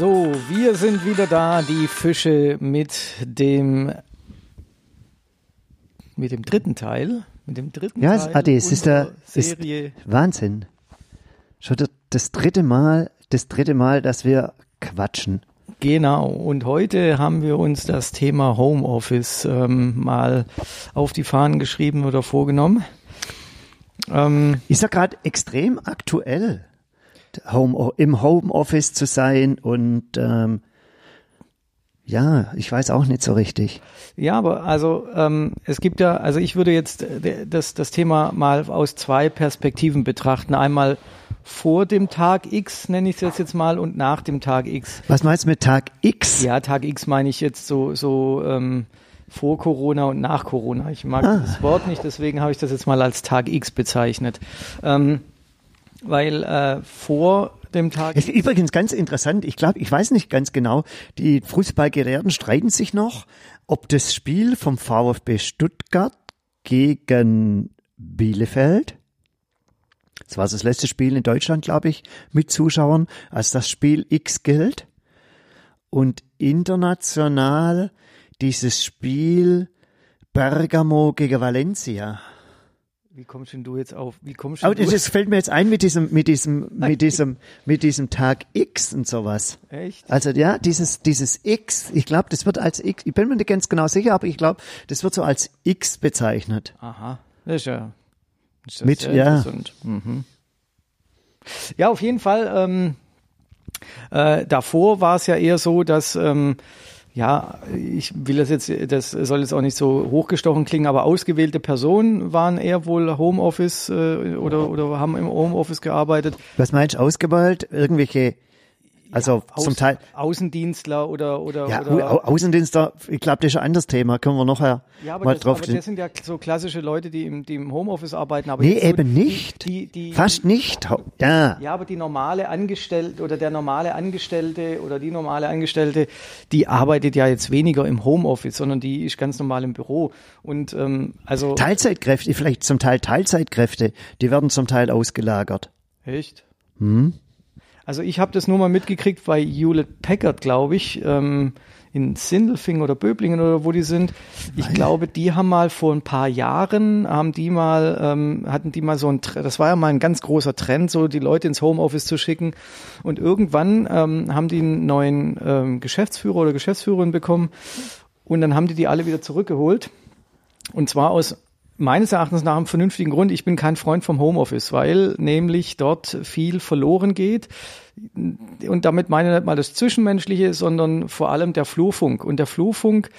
So, wir sind wieder da, die Fische mit dem mit dem dritten Teil, mit dem dritten Ja, Teil Adi, es ist der ist Serie. Wahnsinn. Schon das, das dritte Mal, das dritte Mal, dass wir quatschen. Genau. Und heute haben wir uns das Thema Homeoffice ähm, mal auf die Fahnen geschrieben oder vorgenommen. Ähm, Ist ja gerade extrem aktuell, Home, im Homeoffice zu sein und ähm, ja, ich weiß auch nicht so richtig. Ja, aber also ähm, es gibt ja, also ich würde jetzt äh, das, das Thema mal aus zwei Perspektiven betrachten. Einmal vor dem Tag X, nenne ich es jetzt, jetzt mal, und nach dem Tag X. Was meinst du mit Tag X? Ja, Tag X meine ich jetzt so, so ähm, vor Corona und nach Corona. Ich mag Ah. das Wort nicht, deswegen habe ich das jetzt mal als Tag X bezeichnet. Ähm, weil äh, vor dem Tag Es ist übrigens ganz interessant. Ich glaube, ich weiß nicht ganz genau. Die Fußballgelehrten streiten sich noch, ob das Spiel vom VfB Stuttgart gegen Bielefeld, das war das letzte Spiel in Deutschland, glaube ich, mit Zuschauern, als das Spiel X gilt. Und international dieses Spiel Bergamo gegen Valencia. Wie kommst denn du jetzt auf? Wie kommst Aber das fällt mir jetzt ein mit diesem, mit diesem, mit diesem, mit diesem Tag X und sowas. Echt? Also ja, dieses, dieses X, ich glaube, das wird als X, ich bin mir nicht ganz genau sicher, aber ich glaube, das wird so als X bezeichnet. Aha, das ist ja, das ist Mit- ja. interessant. Mhm. Ja, auf jeden Fall. Ähm, äh, davor war es ja eher so, dass ähm, ja, ich will das jetzt, das soll jetzt auch nicht so hochgestochen klingen, aber ausgewählte Personen waren eher wohl Homeoffice äh, oder oder haben im Homeoffice gearbeitet. Was meinst du, ausgewählt? Irgendwelche, also Aus, zum Teil, Außendienstler oder oder ja, oder Au Außendienstler, ich glaube, das ist ein anderes Thema, können wir nachher Ja, aber, mal das, drauf aber das sind ja so klassische Leute, die im, die im Homeoffice arbeiten. Aber Nee, jetzt so eben nicht. Die, die, Fast nicht. Ja. Ja, aber die normale Angestellte oder der normale Angestellte oder die normale Angestellte, die arbeitet ja jetzt weniger im Homeoffice, sondern die ist ganz normal im Büro. Und ähm, also Teilzeitkräfte, vielleicht zum Teil Teilzeitkräfte, die werden zum Teil ausgelagert. echt. Hm? Also ich habe das nur mal mitgekriegt bei Hewlett Packard, glaube ich, ähm, in Sindelfingen oder Böblingen oder wo die sind. Ich glaube, die haben mal vor ein paar Jahren, haben die mal, ähm, hatten die mal so ein, das war ja mal ein ganz großer Trend, so die Leute ins Homeoffice zu schicken. Und irgendwann ähm, haben die einen neuen ähm, Geschäftsführer oder Geschäftsführerin bekommen und dann haben die die alle wieder zurückgeholt. Und zwar aus meines Erachtens nach einem vernünftigen Grund. Ich bin kein Freund vom Homeoffice, weil nämlich dort viel verloren geht. Und damit meine ich nicht mal das Zwischenmenschliche, sondern vor allem der Flurfunk. Und der Flurfunk,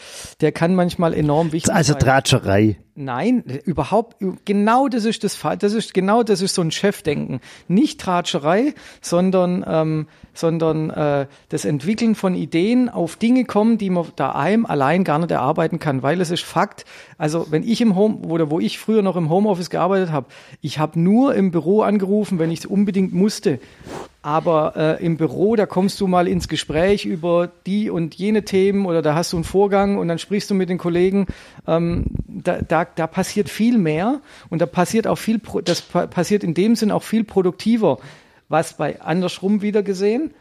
der kann manchmal enorm wichtig Also sein. Dratscherei. Nein, überhaupt, genau das ist das Fall. Das ist genau das ist so ein Chefdenken. Nicht Tratscherei, sondern ähm, sondern äh, das Entwickeln von Ideen auf Dinge kommen, die man daheim allein gar nicht erarbeiten kann, weil es ist Fakt. Also wenn ich im Home oder wo ich früher noch im Homeoffice gearbeitet habe, ich habe nur im Büro angerufen, wenn ich es unbedingt musste. Aber äh, im Büro, da kommst du mal ins Gespräch über die und jene Themen oder da hast du einen Vorgang und dann sprichst du mit den Kollegen. Ähm, da, da, da passiert viel mehr und da passiert auch viel, das pa passiert in dem Sinn auch viel produktiver. Was bei andersrum wieder gesehen,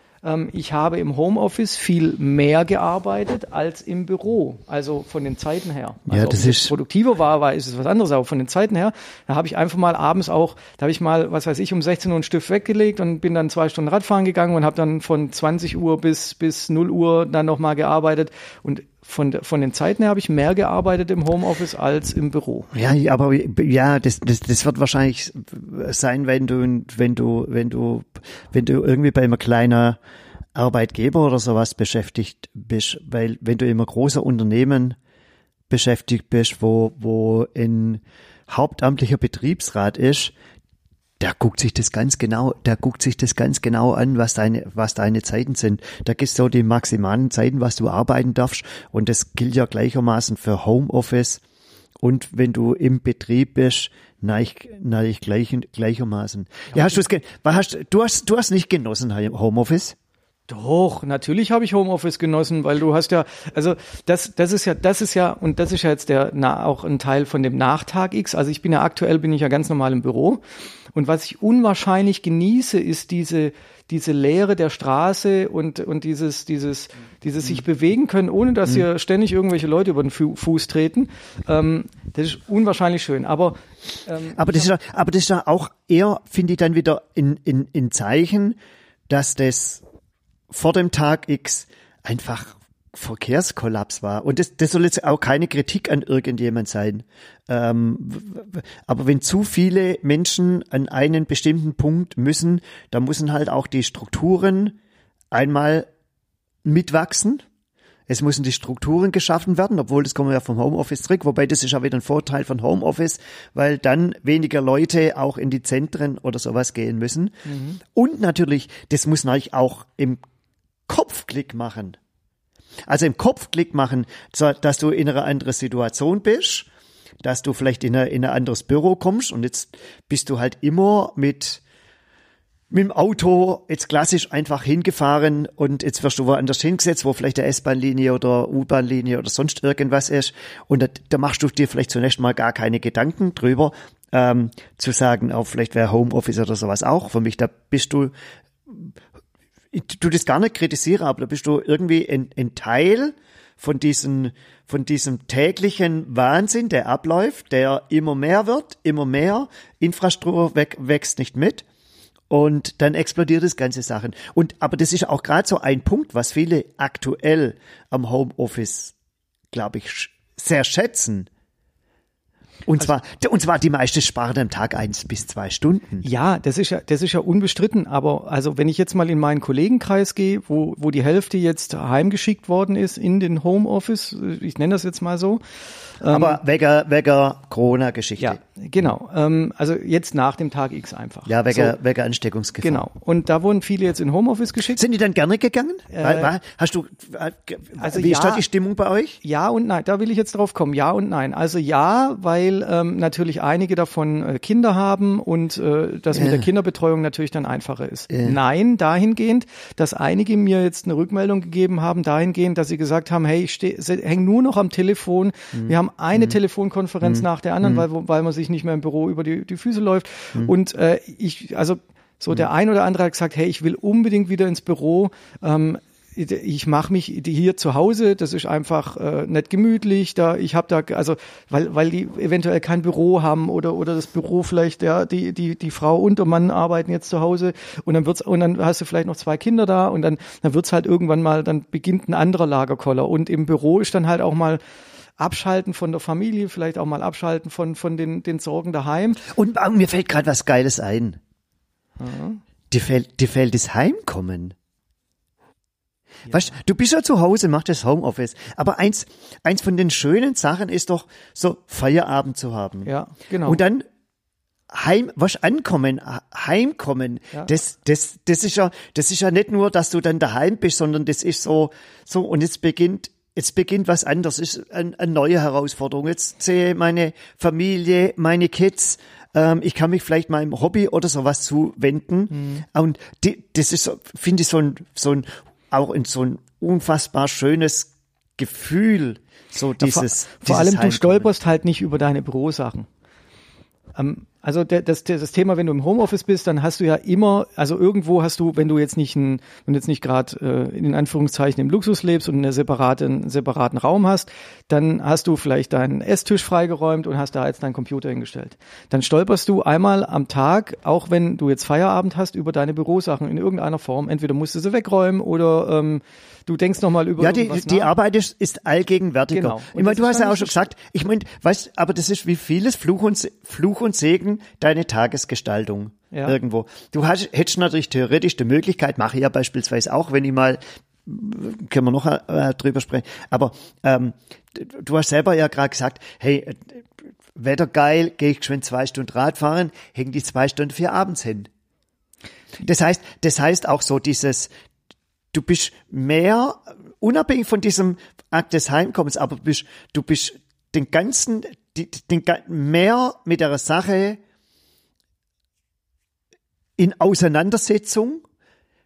ich habe im Homeoffice viel mehr gearbeitet als im Büro, also von den Zeiten her. Ja, Also ob das es ist- produktiver war, war ist es was anderes, aber von den Zeiten her, da habe ich einfach mal abends auch, da habe ich mal, was weiß ich, um 16 Uhr einen Stift weggelegt und bin dann zwei Stunden Radfahren gegangen und habe dann von 20 Uhr bis bis 0 Uhr dann nochmal gearbeitet und von, von den Zeiten her habe ich mehr gearbeitet im Homeoffice als im Büro. Ja, aber ja, das, das, das wird wahrscheinlich sein, wenn du, wenn du, wenn du, wenn du irgendwie bei einem kleinen Arbeitgeber oder sowas beschäftigt bist, weil wenn du in einem großen Unternehmen beschäftigt bist, wo, wo ein hauptamtlicher Betriebsrat ist, der guckt sich das ganz genau, der guckt sich das ganz genau an, was deine, was deine Zeiten sind. Da gibt's so die maximalen Zeiten, was du arbeiten darfst. Und das gilt ja gleichermaßen für Homeoffice. Und wenn du im Betrieb bist, nein, nein, gleich, gleichermaßen. Ja, hast du's, ge- was hast, du hast, du hast nicht genossen Homeoffice? Doch, natürlich habe ich Homeoffice genossen, weil du hast ja, also das, das ist ja, das ist ja, und das ist ja jetzt der, na, auch ein Teil von dem Nachtag X. Also ich bin ja aktuell, bin ich ja ganz normal im Büro. Und was ich unwahrscheinlich genieße, ist diese, diese Leere der Straße und, und dieses, dieses, dieses sich bewegen können, ohne dass hier ständig irgendwelche Leute über den Fu Fuß treten. Ähm, das ist unwahrscheinlich schön. Aber, ähm, Aber das ist ja, aber das ist ja auch eher, finde ich, dann wieder in, in, in Zeichen, dass das vor dem Tag X einfach Verkehrskollaps war. Und das, das soll jetzt auch keine Kritik an irgendjemand sein. Ähm, aber wenn zu viele Menschen an einen bestimmten Punkt müssen, dann müssen halt auch die Strukturen einmal mitwachsen. Es müssen die Strukturen geschaffen werden, obwohl das kommen wir ja vom Homeoffice zurück, wobei das ist ja wieder ein Vorteil von Homeoffice, weil dann weniger Leute auch in die Zentren oder sowas gehen müssen. Und natürlich, das muss natürlich auch im Kopf Klick machen. Also im Kopf Klick machen, dass du in einer anderen Situation bist, dass du vielleicht in, eine, in ein anderes Büro kommst und jetzt bist du halt immer mit mit dem Auto jetzt klassisch einfach hingefahren und jetzt wirst du woanders hingesetzt, wo vielleicht eine S-Bahn-Linie oder U-Bahn-Linie oder sonst irgendwas ist. Und da, da machst du dir vielleicht zunächst mal gar keine Gedanken drüber, ähm, zu sagen, auch vielleicht wäre Homeoffice oder sowas auch. Für mich, da bist du, ich tu das gar nicht kritisiere, aber da bist du irgendwie ein, ein Teil von diesem, von diesem täglichen Wahnsinn, der abläuft, der immer mehr wird, immer mehr. Infrastruktur wächst nicht mit. Und dann explodiert das ganze Sachen. Und, aber das ist auch gerade so ein Punkt, was viele aktuell am Homeoffice, glaube ich, sehr schätzen. Und zwar, und zwar die meiste sparen am Tag eins bis zwei Stunden. Ja, das ist ja, das ist ja unbestritten. Aber also wenn ich jetzt mal in meinen Kollegenkreis gehe, wo, wo die Hälfte jetzt heimgeschickt worden ist in den Homeoffice, ich nenne das jetzt mal so. Aber wegen, wegen Corona-Geschichte. Ja, genau. Ähm, also jetzt nach dem Tag X einfach. Ja, wegen, So, wegen Ansteckungsgefahr. genau. Und da wurden viele jetzt in Homeoffice geschickt. Sind die dann gerne gegangen? Weil- Hast du, äh, also wie ist ja. da die Stimmung bei euch? Ja und nein, da will ich jetzt drauf kommen. Ja und nein. Also ja, weil ähm, natürlich einige davon äh, Kinder haben und äh, das mit Ja. der Kinderbetreuung natürlich dann einfacher ist. Nein, dahingehend, dass einige mir jetzt eine Rückmeldung gegeben haben, dahingehend, dass sie gesagt haben, hey, ich hänge nur noch am Telefon. Mhm. Wir haben eine Telefonkonferenz nach der anderen, weil, weil man sich nicht mehr im Büro über die, die Füße läuft. Mhm. Und äh, ich, also so der ein oder andere hat gesagt, hey, ich will unbedingt wieder ins Büro. Ähm, ich mache mich hier zu Hause, das ist einfach äh, nicht gemütlich, da ich habe da also weil weil die eventuell kein Büro haben oder oder das Büro vielleicht ja die die die Frau und der Mann arbeiten jetzt zu Hause und dann wird's und dann hast du vielleicht noch zwei Kinder da und dann dann wird's halt irgendwann mal dann beginnt ein anderer Lagerkoller und im Büro ist dann halt auch mal abschalten von der Familie, vielleicht auch mal abschalten von von den den Sorgen daheim. Und ah, mir fällt gerade was Geiles ein. Dir fällt, dir fällt das Heimkommen. Weißt, du bist ja zu Hause, machst das Homeoffice. Aber eins, eins von den schönen Sachen ist doch, so Feierabend zu haben. Ja, genau. Und dann heim, was ankommen, heimkommen. Ja. Das, das, das ist ja, das ist ja nicht nur, dass du dann daheim bist, sondern das ist so, so, und jetzt beginnt, jetzt beginnt was anderes, ist ein, eine neue Herausforderung. Jetzt sehe meine Familie, meine Kids, ähm, ich kann mich vielleicht meinem Hobby oder sowas zuwenden. Und die, das ist, so, finde ich, so ein, so ein, auch in so ein unfassbar schönes Gefühl, so dieses, vor, vor dieses allem du Heimkommen. stolperst halt nicht über deine Bürosachen. Ähm, also das, das Thema, wenn du im Homeoffice bist, dann hast du ja immer, also irgendwo hast du, wenn du jetzt nicht ein, wenn du jetzt nicht gerade äh, in Anführungszeichen im Luxus lebst und eine separate, einen separaten Raum hast, dann hast du vielleicht deinen Esstisch freigeräumt und hast da jetzt deinen Computer hingestellt. Dann stolperst du einmal am Tag, auch wenn du jetzt Feierabend hast, über deine Bürosachen in irgendeiner Form. Entweder musst du sie wegräumen oder ähm, du denkst nochmal über Ja, die, die nach. Arbeit ist, ist allgegenwärtiger. Genau. Ich meine, du hast ja auch schon gesagt, ich meine, weißt, aber das ist wie vieles Fluch und, Fluch und Segen deine Tagesgestaltung Ja. irgendwo. Du hast, hättest natürlich theoretisch die Möglichkeit, mache ich ja beispielsweise auch, wenn ich mal können wir noch äh, drüber sprechen. Aber ähm, du hast selber ja gerade gesagt, hey, äh, Wetter geil, gehe ich geschwind zwei Stunden Rad fahren, hängen die zwei Stunden für abends hin. Das heißt, das heißt auch so dieses, du bist mehr, unabhängig von diesem Akt des Heimkommens, aber du bist, du bist den ganzen, den, ga- mehr mit der Sache in Auseinandersetzung.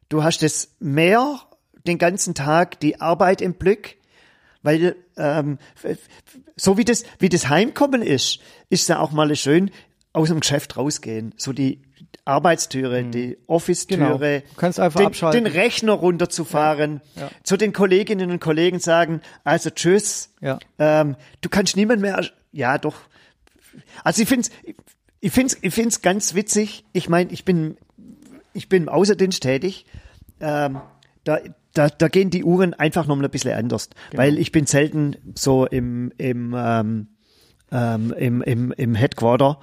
Du hast es mehr den ganzen Tag die Arbeit im Blick, weil ähm, so wie das wie das Heimkommen ist, ist ja auch mal schön aus dem Geschäft rausgehen, so die Arbeitstüre, mhm. die Office-Türe, genau. Du kannst einfach den, abschalten. den Rechner runterzufahren, ja. Ja. zu den Kolleginnen und Kollegen sagen, also tschüss, ja. ähm, du kannst niemand mehr, ja doch, also ich finde es ich find's, ich find's ganz witzig, ich meine, ich bin, ich bin im Außendienst tätig, ähm, da, da, da gehen die Uhren einfach noch mal ein bisschen anders, genau. weil ich bin selten so im, im, ähm, ähm, im, im, im Headquarter,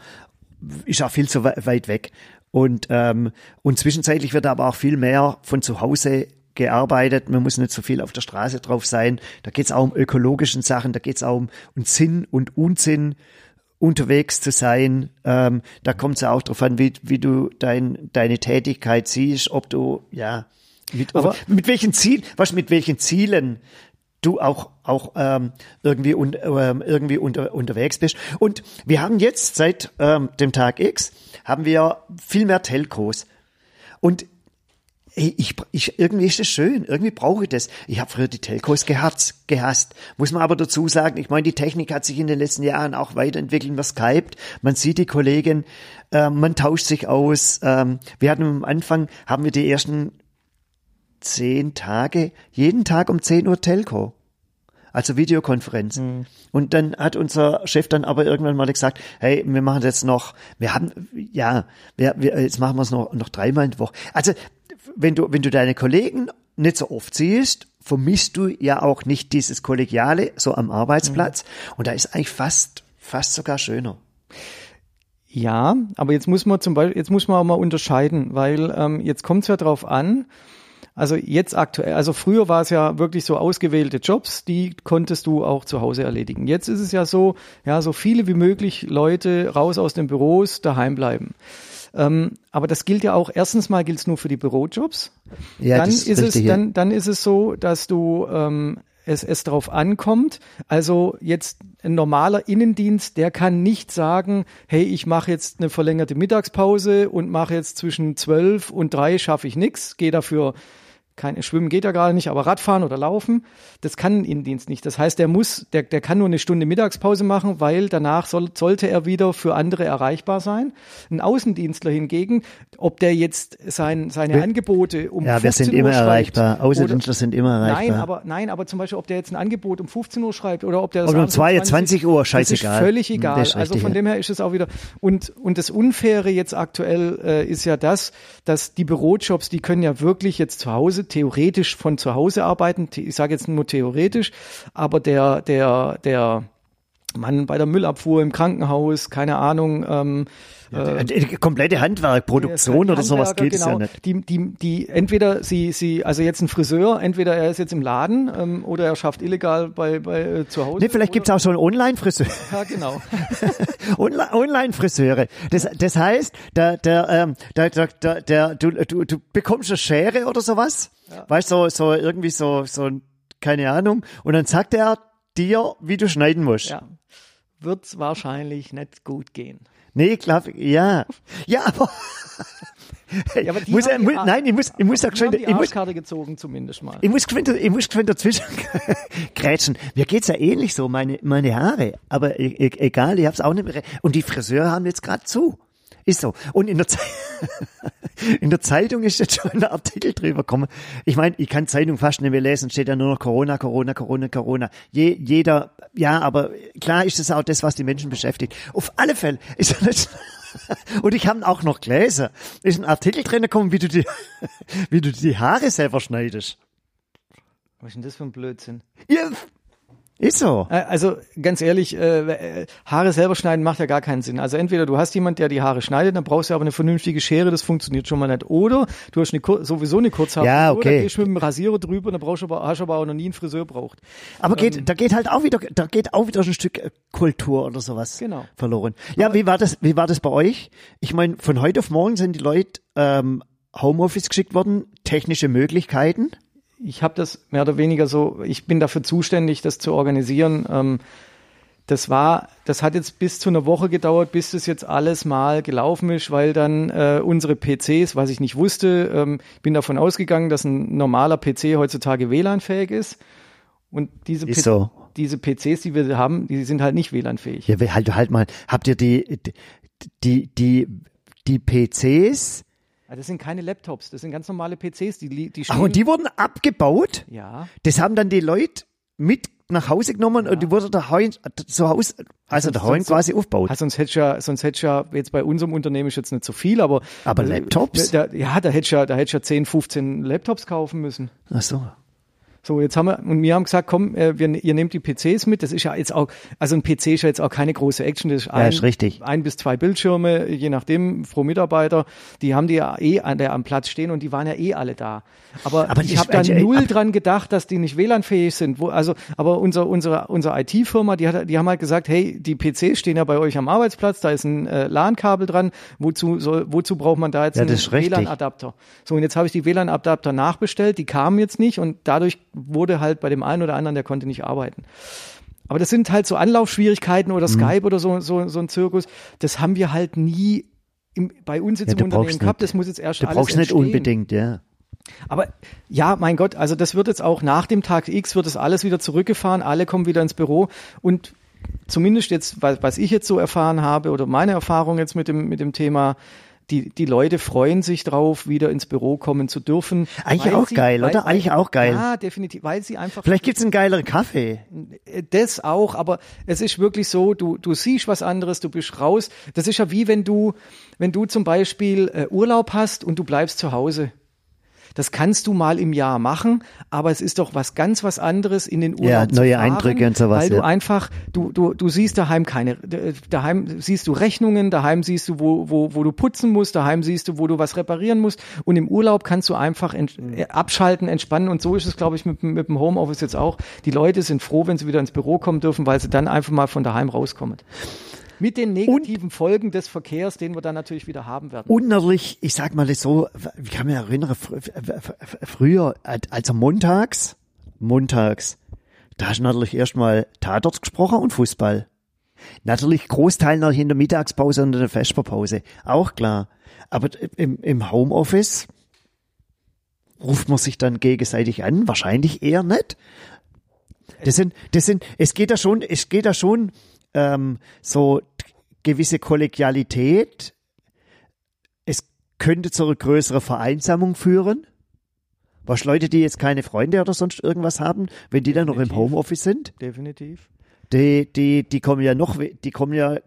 ist auch viel zu weit weg. Und, ähm, und zwischenzeitlich wird aber auch viel mehr von zu Hause gearbeitet. Man muss nicht so viel auf der Straße drauf sein. Da geht es auch um ökologischen Sachen, da geht es auch um, um Sinn und Unsinn unterwegs zu sein. Ähm, da kommt es auch darauf an, wie, wie du dein, deine Tätigkeit siehst, ob du, ja, mit, aber mit welchen Ziel, was mit welchen Zielen du auch auch ähm, irgendwie un, ähm, irgendwie unter, unterwegs bist. Und wir haben jetzt seit ähm, dem Tag X haben wir viel mehr Telcos. Und ich, ich, irgendwie ist das schön, irgendwie brauche ich das. Ich habe früher die Telcos gehasst, gehasst. Muss man aber dazu sagen, ich meine, die Technik hat sich in den letzten Jahren auch weiterentwickelt. Man skypt, man sieht die Kollegen, äh, man tauscht sich aus. Ähm, wir hatten am Anfang, haben wir die ersten zehn Tage, jeden Tag um 10 Uhr Telco. Also Videokonferenz. Mhm. Und dann hat unser Chef dann aber irgendwann mal gesagt, hey, wir machen jetzt noch, wir haben, ja, wir, wir, jetzt machen wir es noch, noch dreimal in der Woche. Also, wenn du, wenn du deine Kollegen nicht so oft siehst, vermisst du ja auch nicht dieses Kollegiale so am Arbeitsplatz. Mhm. Und da ist eigentlich fast, fast sogar schöner. Ja, aber jetzt muss man zum Beispiel, jetzt muss man auch mal unterscheiden, weil ähm, jetzt kommt es ja drauf an, also jetzt aktuell, also früher war es ja wirklich so ausgewählte Jobs, die konntest du auch zu Hause erledigen. Jetzt ist es ja so, ja, so viele wie möglich Leute raus aus den Büros, daheim bleiben. Ähm, aber das gilt ja auch, erstens mal gilt es nur für die Bürojobs. Ja, dann ist, ist es, dann, dann ist es so, dass du ähm, es, es darauf ankommt. Also jetzt ein normaler Innendienst, der kann nicht sagen, hey, ich mache jetzt eine verlängerte Mittagspause und mache jetzt zwischen zwölf und drei schaffe ich nichts, gehe dafür kein Schwimmen geht ja gerade nicht, aber Radfahren oder Laufen, das kann ein Innendienst nicht. Das heißt, der muss, der, der kann nur eine Stunde Mittagspause machen, weil danach soll, sollte er wieder für andere erreichbar sein. Ein Außendienstler hingegen, ob der jetzt sein, seine wir, Angebote um ja, 15 wir sind immer erreichbar. Außendienstler sind immer erreichbar. Nein, aber nein, aber zum Beispiel, ob der jetzt ein Angebot um 15 Uhr schreibt oder ob der das oder um 22 Uhr, scheißegal. Das ist völlig egal. Ist also von dem her ist es auch wieder und und das Unfaire jetzt aktuell äh, ist ja das, dass die Bürojobs, die können ja wirklich jetzt zu Hause theoretisch von zu Hause arbeiten. Ich sage jetzt nur theoretisch, aber der, der, der Mann bei der Müllabfuhr im Krankenhaus, keine Ahnung, ähm, ja, die, die komplette Handwerkproduktion oder sowas geht genau, es ja nicht. Die, die, die, entweder sie, sie, also jetzt ein Friseur, entweder er ist jetzt im Laden ähm, oder er schafft illegal bei, bei äh, zu Hause. Nee, vielleicht gibt's auch so einen Online-Friseur. Ja, genau. Online-Friseure. Das, das heißt, der, der, ähm, der, der, der, der, du, du, du bekommst eine Schere oder sowas, ja. weißt du, so, so irgendwie so, so, keine Ahnung, und dann sagt er dir, wie du schneiden musst. Ja. Wird's wahrscheinlich nicht gut gehen. Nee, klar, ja. Ja, aber. ja, aber muss er, muss, nein, ich muss, ich muss auch schon, ich muss, gezogen zumindest mal. Ich muss geschwind, ich muss geschwind dazwischen grätschen. Mir geht's ja ähnlich so, meine, meine Haare. Aber e, e, egal, ich hab's auch nicht mehr. Und die Friseure haben jetzt gerade zu. Ist so. Und in der, Ze in der Zeitung ist jetzt schon ein Artikel drüber gekommen. Ich meine, ich kann Zeitung fast nicht mehr lesen, steht ja nur noch Corona, Corona, Corona, Corona. Je, jeder, ja, aber klar ist das auch das, was die Menschen beschäftigt. Auf alle Fälle ist er nicht und ich habe auch noch gelesen. Ist ein Artikel drin gekommen, wie du die, wie du die Haare selber schneidest. Was ist denn das für ein Blödsinn? Ja, ist so. Äh, also ganz ehrlich, äh, Haare selber schneiden macht ja gar keinen Sinn. Also entweder du hast jemand, der die Haare schneidet, dann brauchst du aber eine vernünftige Schere, das funktioniert schon mal nicht. Oder du hast eine, sowieso eine Kurzhaarfrisur, ja, okay. da gehst du mit dem Rasierer drüber, dann brauchst du aber, hast du aber auch noch nie einen Friseur braucht. Aber geht, ähm, da geht halt auch wieder, da geht auch wieder ein Stück äh, Kultur oder sowas genau. verloren. Ja, aber wie war das, wie war das bei euch? Ich meine, von heute auf morgen sind die Leute ähm, Homeoffice geschickt worden, technische Möglichkeiten ich habe das mehr oder weniger so, ich bin dafür zuständig, das zu organisieren. Ähm, das war, das hat jetzt bis zu einer Woche gedauert, bis das jetzt alles mal gelaufen ist, weil dann äh, unsere PCs, was ich nicht wusste, ähm, bin davon ausgegangen, dass ein normaler PC heutzutage WLAN-fähig ist. Und diese, Ist so. diese PCs, die wir haben, die sind halt nicht WLAN-fähig. Ja, halt, halt mal, habt ihr die, die, die, die PCs? Also das sind keine Laptops, das sind ganz normale PCs, die, die Ach, und die wurden abgebaut? ja. Das haben dann die Leute mit nach Hause genommen und die wurde daheim zu Hause, also daheim sonst- quasi aufgebaut. Ah, sonst hätte ich ja, sonst hätte ja, jetzt bei unserem Unternehmen ist jetzt nicht so viel, aber. Aber äh, Laptops? Da, ja, da hätte ich ja, da hätte ich ja 10, 15 Laptops kaufen müssen. Ach so. So, jetzt haben wir, und wir haben gesagt, komm, äh, wir, ihr nehmt die PCs mit. Das ist ja jetzt auch, also ein PC ist ja jetzt auch keine große Action. Das ist, ein, ist richtig. ein bis zwei Bildschirme, je nachdem, pro Mitarbeiter. Die haben die ja eh an der, am Platz stehen und die waren ja eh alle da. Aber, Aber ich habe da ist- null aber- dran gedacht, dass die nicht WLAN-fähig sind. Wo, also, aber unser, unsere, unsere IT-Firma, die, hat, die haben halt gesagt, hey, die PCs stehen ja bei euch am Arbeitsplatz, da ist ein äh, LAN-Kabel dran. Wozu, soll, wozu braucht man da jetzt Ja, einen. WLAN-Adapter? So, und jetzt habe ich die WLAN-Adapter nachbestellt, die kamen jetzt nicht und dadurch wurde halt bei dem einen oder anderen, der konnte nicht arbeiten. Aber das sind halt so Anlaufschwierigkeiten Mhm. oder Skype oder so, so, so ein Zirkus. Das haben wir halt nie im, bei uns jetzt Ja, im du Unternehmen brauchst gehabt. nicht- Das muss jetzt erst Du alles brauchst nicht entstehen. unbedingt, ja. Aber ja, mein Gott, also das wird jetzt auch nach dem Tag X wird das alles wieder zurückgefahren, alle kommen wieder ins Büro und zumindest jetzt, was, was ich jetzt so erfahren habe oder meine Erfahrung jetzt mit dem, mit dem Thema, die, die Leute freuen sich drauf, wieder ins Büro kommen zu dürfen. Eigentlich weil auch geil, oder? Eigentlich auch geil. Ja, definitiv, weil sie einfach Vielleicht gibt's einen geileren Kaffee. das auch, aber es ist wirklich so, du, du siehst was anderes, du bist raus. Das ist ja wie wenn du, wenn du zum Beispiel äh, Urlaub hast und du bleibst zu Hause. Das kannst du mal im Jahr machen, aber es ist doch was ganz was anderes in den Urlaub Ja, zu neue fahren, Eindrücke und sowas, Weil du ja. einfach, du, du, du siehst daheim keine, daheim siehst du Rechnungen, daheim siehst du, wo, wo, wo du putzen musst, daheim siehst du, wo du was reparieren musst und im Urlaub kannst du einfach ent, äh, abschalten, entspannen und so ist es, glaube ich, mit, mit dem Homeoffice jetzt auch. Die Leute sind froh, wenn sie wieder ins Büro kommen dürfen, weil sie dann einfach mal von daheim rauskommen. Mit den negativen Folgen des Verkehrs, den wir dann natürlich wieder haben werden. Und natürlich, ich sag mal das so, ich kann mich erinnern, fr fr früher, also montags, montags, da hast du natürlich erstmal Tatort gesprochen und Fußball. Natürlich Großteil noch in der Mittagspause und in der Vesperpause, auch klar. Aber im, im Homeoffice ruft man sich dann gegenseitig an, wahrscheinlich eher nicht. Das sind, das sind, es geht da schon, es geht da schon ähm, so gewisse Kollegialität. Es könnte zu einer größeren Vereinsamung führen. Was Leute, die jetzt keine Freunde oder sonst irgendwas haben, wenn die dann noch im Definitiv. Homeoffice sind, Definitiv. die, die, die kommen ja noch, die kommen ja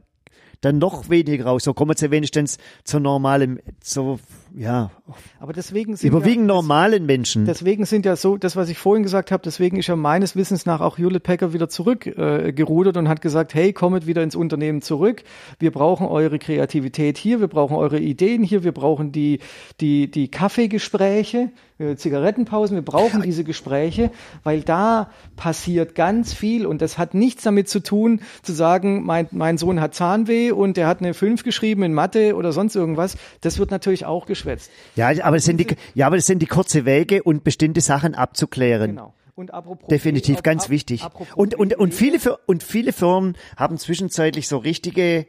dann noch weniger raus. So kommen sie wenigstens zu normalen, so, ja, Aber deswegen sind überwiegend ja, normalen Menschen. Deswegen sind ja so, das, was ich vorhin gesagt habe, deswegen ist ja meines Wissens nach auch Hewlett Packard wieder zurückgerudert äh, und hat gesagt, hey, kommet wieder ins Unternehmen zurück. Wir brauchen eure Kreativität hier, wir brauchen eure Ideen hier, wir brauchen die, die, die Kaffeegespräche, äh, Zigarettenpausen, wir brauchen diese Gespräche, weil da passiert ganz viel und das hat nichts damit zu tun, zu sagen, mein, mein Sohn hat Zahnweh und der hat eine 5 geschrieben in Mathe oder sonst irgendwas. Das wird natürlich auch geschwätzt. ja, aber das sind die, ja, aber das sind die kurze Wege und bestimmte Sachen abzuklären. Genau. Und apropos Definitiv, ap- ganz wichtig. Und, und, und, viele, und viele Firmen haben zwischenzeitlich so richtige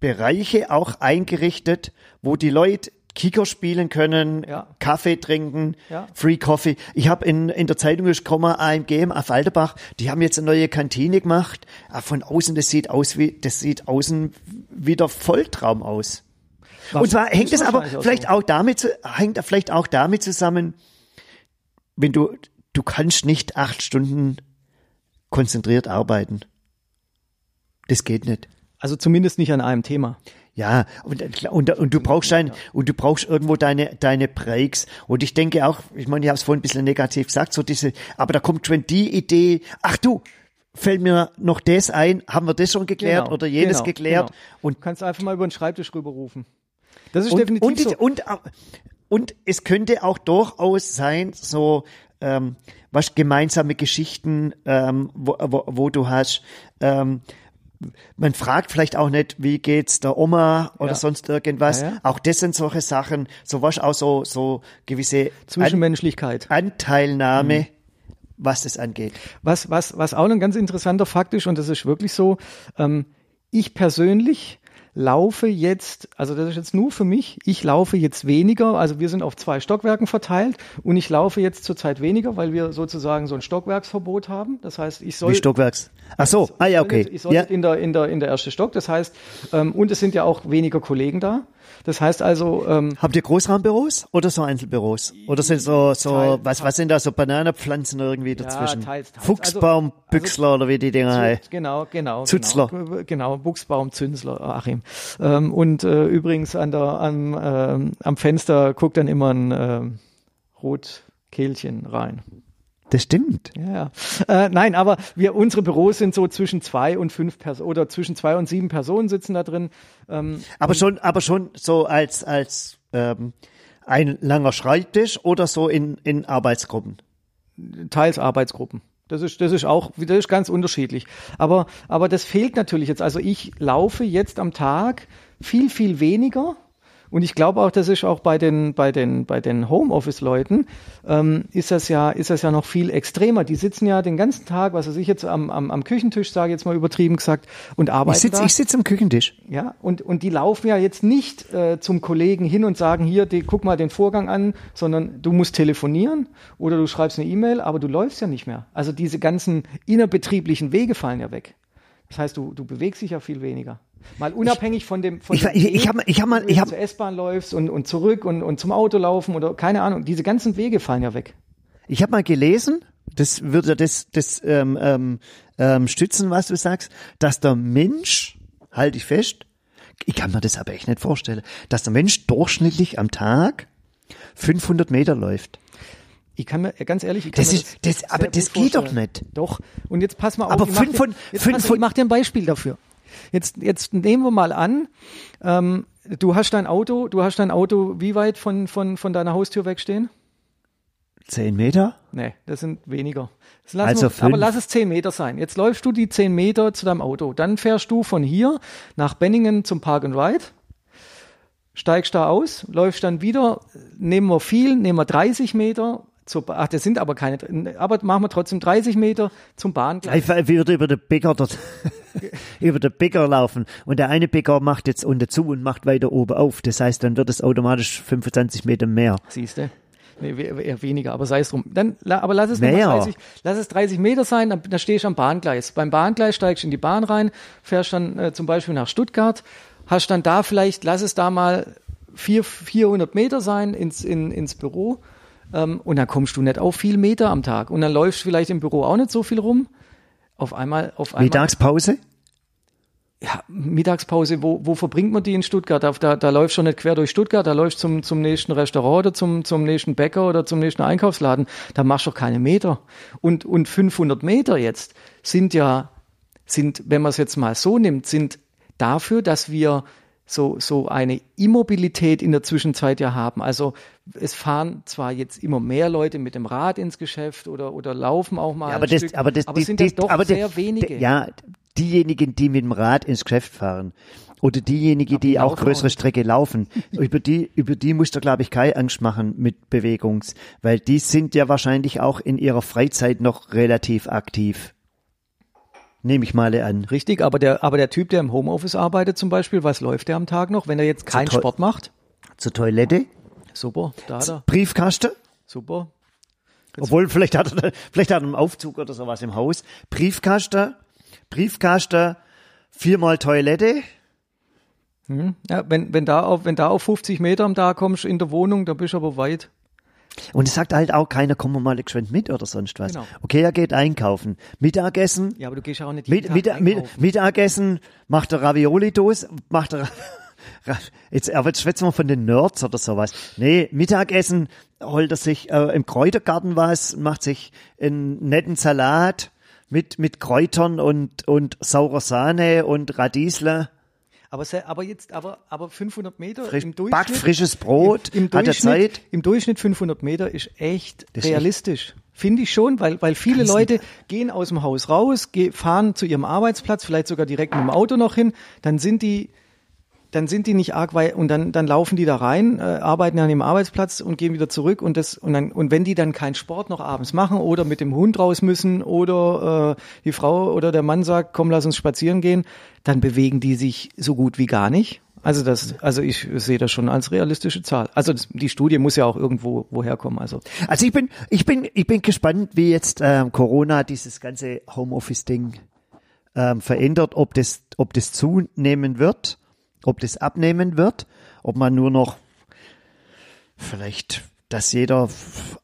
Bereiche auch eingerichtet, wo die Leute Kicker spielen können, Ja. Kaffee trinken, Ja. Free Coffee. Ich habe in, in der Zeitung gekommen, AMG auf Alterbach, die haben jetzt eine neue Kantine gemacht. Ah, Von außen, das sieht aus wie, das sieht außen wie der Volltraum aus. Und zwar hängt es aber vielleicht auch damit, hängt vielleicht auch damit zusammen, wenn du, du kannst nicht acht Stunden konzentriert arbeiten. Das geht nicht. Also zumindest nicht an einem Thema. Ja, und, und, und du brauchst dein, und du brauchst irgendwo deine, deine Breaks. Und ich denke auch, ich meine, ich habe es vorhin ein bisschen negativ gesagt, so diese, aber da kommt schon die Idee, ach du, fällt mir noch das ein, haben wir das schon geklärt Genau, oder jenes genau, geklärt? genau. Und Du kannst einfach mal über den Schreibtisch rüberrufen. Das ist und, definitiv und, so. und, und es könnte auch durchaus sein, so ähm, was gemeinsame Geschichten, ähm, wo, wo, wo du hast. Ähm, man fragt vielleicht auch nicht, wie geht's der Oma oder Ja. sonst irgendwas. Ja, ja. Auch das sind solche Sachen. So was auch so so gewisse An Zwischenmenschlichkeit. Anteilnahme was das angeht. Was, was, was auch ein ganz interessanter Fakt ist, und das ist wirklich so, ähm, ich persönlich laufe jetzt, also das ist jetzt nur für mich, ich laufe jetzt weniger, also wir sind auf zwei Stockwerken verteilt und ich laufe jetzt zurzeit weniger, weil wir sozusagen so ein Stockwerksverbot haben. Das heißt, ich soll. Wie Stockwerks? Ach so, ah ja, okay. Ich soll ja. in der, in der, in der erste Stock. Das heißt, ähm, und es sind ja auch weniger Kollegen da. Das heißt also, ähm, Habt ihr Großraumbüros oder so Einzelbüros? Oder sind so, so, Teil- was, was sind da so Bananenpflanzen irgendwie dazwischen? teils, teils. Fuchsbaum, Also- Büchsler oder wie die Dinger heißen. Genau, genau. Zützler. Genau, genau Buchsbaum, Zünsler, Achim. Ähm, und äh, übrigens an der, am, ähm, am Fenster guckt dann immer ein ähm, Rotkehlchen rein. Das stimmt. Ja, ja. Äh, nein, aber wir, unsere Büros sind so zwischen zwei und fünf Personen oder zwischen zwei und sieben Personen sitzen da drin. Ähm, Aber schon, aber schon so als, als, ähm, ein langer Schreibtisch oder so in, in Arbeitsgruppen. teils Arbeitsgruppen. Das ist, das ist auch, das ist ganz unterschiedlich. Aber, aber das fehlt natürlich jetzt. Also ich laufe jetzt am Tag viel, viel weniger. Und ich glaube auch, das ist auch bei den, bei den, bei den Homeoffice-Leuten, ähm, ist das ja, ist das ja noch viel extremer. Die sitzen ja den ganzen Tag, was weiß ich jetzt am, am, am Küchentisch, sage ich jetzt mal übertrieben gesagt, und arbeiten Ich sitze ich sitz am Küchentisch. Ja, und, und die laufen ja jetzt nicht äh, zum Kollegen hin und sagen, hier, die, guck mal den Vorgang an, sondern du musst telefonieren oder du schreibst eine E-Mail, aber du läufst ja nicht mehr. Also diese ganzen innerbetrieblichen Wege fallen ja weg. Das heißt, du, du bewegst dich ja viel weniger. Mal unabhängig von dem, von ich- dem ich- ich hab- ich hab mal- ich hab- zur S-Bahn läufst und, und zurück und, und zum Auto laufen oder keine Ahnung, diese ganzen Wege fallen ja weg. Ich habe mal gelesen, das würde das, das ähm, ähm, ähm, stützen, was du sagst, dass der Mensch, halte ich fest, ich kann mir das aber echt nicht vorstellen, dass der Mensch durchschnittlich am Tag 500 Meter läuft. Ich kann mir, ganz ehrlich, ich kann Das mir ist- das- aber das geht doch vorstellen. nicht. Doch. Und jetzt pass mal auf. Aber ich mach fünf dir- fünf mach dir ein Beispiel dafür. Jetzt, jetzt nehmen wir mal an, ähm, du hast dein Auto, du hast dein Auto wie weit von, von, von deiner Haustür wegstehen? 10 Meter? Nee, das sind weniger. Das Also wir, fünf. aber lass es 10 Meter sein. Jetzt läufst du die 10 Meter zu deinem Auto. Dann fährst du von hier nach Benningen zum Park and Ride, steigst da aus, läufst dann wieder, nehmen wir viel, nehmen wir 30 Meter, zur, Ba- ach, das sind aber keine, aber machen wir trotzdem 30 Meter zum Bahngleis. Ich würde über den Bäcker dort, über den Bäcker laufen. Und der eine Bäcker macht jetzt unten zu und macht weiter oben auf. Das heißt, dann wird es automatisch 25 Meter mehr. Siehste. Nee, we- eher weniger, aber sei es drum. Dann, aber lass es Mehr. nochmal 30, lass es 30 Meter sein, dann, dann stehst du am Bahngleis. Beim Bahngleis steigst du in die Bahn rein, fährst dann äh, zum Beispiel nach Stuttgart, hast dann da vielleicht, lass es da mal vier, 400 Meter sein ins, in, ins Büro ähm, und dann kommst du nicht auf viel Meter am Tag und dann läufst du vielleicht im Büro auch nicht so viel rum. Auf einmal, auf einmal. Mittagspause? Ja, Mittagspause, wo, wo verbringt man die in Stuttgart? Da, da, da läufst du nicht quer durch Stuttgart, da läufst du zum, zum nächsten Restaurant oder zum, zum nächsten Bäcker oder zum nächsten Einkaufsladen. Da machst du doch keine Meter. Und, und 500 Meter jetzt sind ja, sind, wenn man es jetzt mal so nimmt, sind dafür, dass wir so, so eine Immobilität in der Zwischenzeit ja haben. Also es fahren zwar jetzt immer mehr Leute mit dem Rad ins Geschäft oder, oder laufen auch mal Ja, aber das, Stück, aber das, aber es sind das doch aber die- sehr wenige. die- Ja, diejenigen, die mit dem Rad ins Geschäft fahren oder diejenigen, die auch laufen größere auch. Strecke laufen, über die, über die muss da glaube ich keine Angst machen mit Bewegungs, weil die sind ja wahrscheinlich auch in ihrer Freizeit noch relativ aktiv. Nehme ich mal an. Richtig, aber der, aber der Typ, der im Homeoffice arbeitet zum Beispiel, was läuft der am Tag noch, wenn er jetzt keinen. Sport macht? Zur Toilette, Super, da hat er, Briefkasten, super. obwohl vielleicht hat er, vielleicht hat er einen Aufzug oder sowas im Haus. Briefkasten, Briefkasten, viermal Toilette. Ja, wenn, wenn da auf, wenn da auf 50 Meter am Tag kommst in der Wohnung, da bist du aber weit. Und es sagt halt auch keiner, komm mal geschwind mit oder sonst was. Genau. Okay, er geht einkaufen. Mittagessen, Ja, aber du gehst auch nicht jeden mit, Tag mit, mit. Mittagessen, macht er Ravioli-Dose, macht er, jetzt, aber jetzt schwätzen wir von den Nerds oder sowas. Nee, Mittagessen holt er sich äh, im Kräutergarten was, macht sich einen netten Salat mit, mit Kräutern und, und saurer Sahne und Radiesle. Aber, aber jetzt, aber, aber 500 Meter Frisch, im Durchschnitt. backt frisches Brot, im, im hat er Zeit. Im Durchschnitt 500 Meter ist echt Das ist realistisch. Finde ich schon, weil, weil viele Kann's Leute gehen aus dem Haus raus, fahren zu ihrem Arbeitsplatz, vielleicht sogar direkt mit dem Auto noch hin, dann sind die dann sind die nicht arg weit und dann dann laufen die da rein, äh, arbeiten an dem Arbeitsplatz und gehen wieder zurück und das und dann und wenn die dann keinen Sport noch abends machen oder mit dem Hund raus müssen oder äh, die Frau oder der Mann sagt, komm, lass uns spazieren gehen, dann bewegen die sich so gut wie gar nicht. Also das, also ich sehe das schon als realistische Zahl. Also das, die Studie muss ja auch irgendwo woher kommen. Also Also ich bin, ich bin, ich bin gespannt, wie jetzt ähm, Corona dieses ganze Homeoffice-Ding ähm, verändert, ob das, ob das zunehmen wird, ob das abnehmen wird, ob man nur noch vielleicht, dass jeder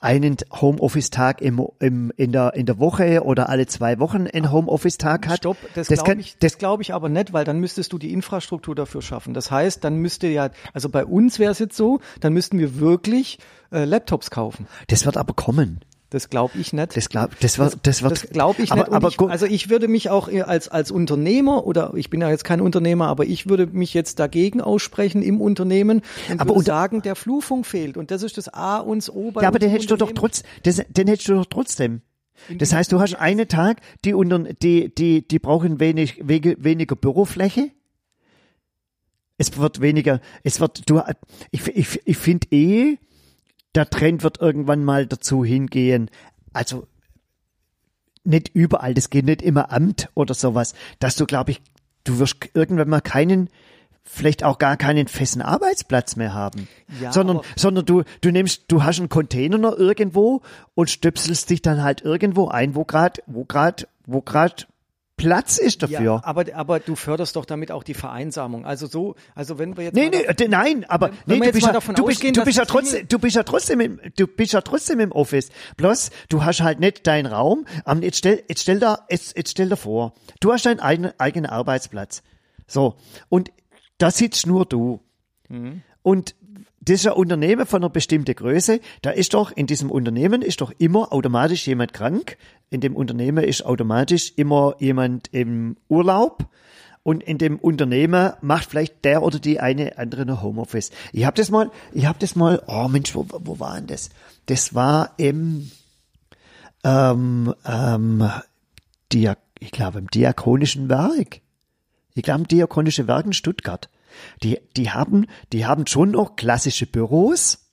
einen Homeoffice-Tag im, im, in, der, in der Woche oder alle zwei Wochen einen Homeoffice-Tag hat. Stopp, das, das glaube ich, das glaube ich aber nicht, weil dann müsstest du die Infrastruktur dafür schaffen. Das heißt, dann müsste ja, also bei uns wäre es jetzt so, dann müssten wir wirklich äh, Laptops kaufen. das wird aber kommen. Das glaube ich nicht. Das glaub, das wird, das wird, Das glaube ich aber, nicht. Und aber ich, also ich würde mich auch als, als Unternehmer oder ich bin ja jetzt kein Unternehmer, aber ich würde mich jetzt dagegen aussprechen im Unternehmen und Aber unter- sagen, der Flurfunk fehlt. Und das ist das A und das O bei Ja, aber den hättest du doch trotz, das, den hättest du doch trotzdem. Das heißt, du hast einen Tag, die unter, die, die, die brauchen wenig, weniger Bürofläche. Es wird weniger, es wird, du, ich, ich, ich finde eh, der Trend wird irgendwann mal dazu hingehen, also, nicht überall, das geht nicht immer Amt oder sowas, dass du, glaube ich, du wirst irgendwann mal keinen, vielleicht auch gar keinen festen Arbeitsplatz mehr haben. Ja, sondern, sondern du, du nimmst, du hast einen Container noch irgendwo und stöpselst dich dann halt irgendwo ein, wo grad, wo grad, wo grad Platz ist dafür. Ja, aber, aber du förderst doch damit auch die Vereinsamung. Also so, also wenn wir jetzt Nee, nee, d- nein, aber nee, du bist, ja, davon du bist, ausgehen, du bist ja trotzdem, du bist ja trotzdem im, du bist ja trotzdem im Office. Bloß, du hast halt nicht deinen Raum. Aber jetzt stell, jetzt stell da, jetzt, jetzt stell dir vor, du hast deinen eigenen, eigenen Arbeitsplatz. So. Und da sitzt nur du. Mhm. Und das ist ein Unternehmen von einer bestimmten Größe. Da ist doch, in diesem Unternehmen ist doch immer automatisch jemand krank. In dem Unternehmen ist automatisch immer jemand im Urlaub. Und in dem Unternehmen macht vielleicht der oder die eine andere noch Homeoffice. Ich habe das mal, ich habe das mal, oh Mensch, wo, wo war denn das? Das war im, ähm, ähm, Dia, ich glaube im Diakonischen Werk. Ich glaube im Diakonischen Werk in Stuttgart. Die, die haben, die haben schon noch klassische Büros,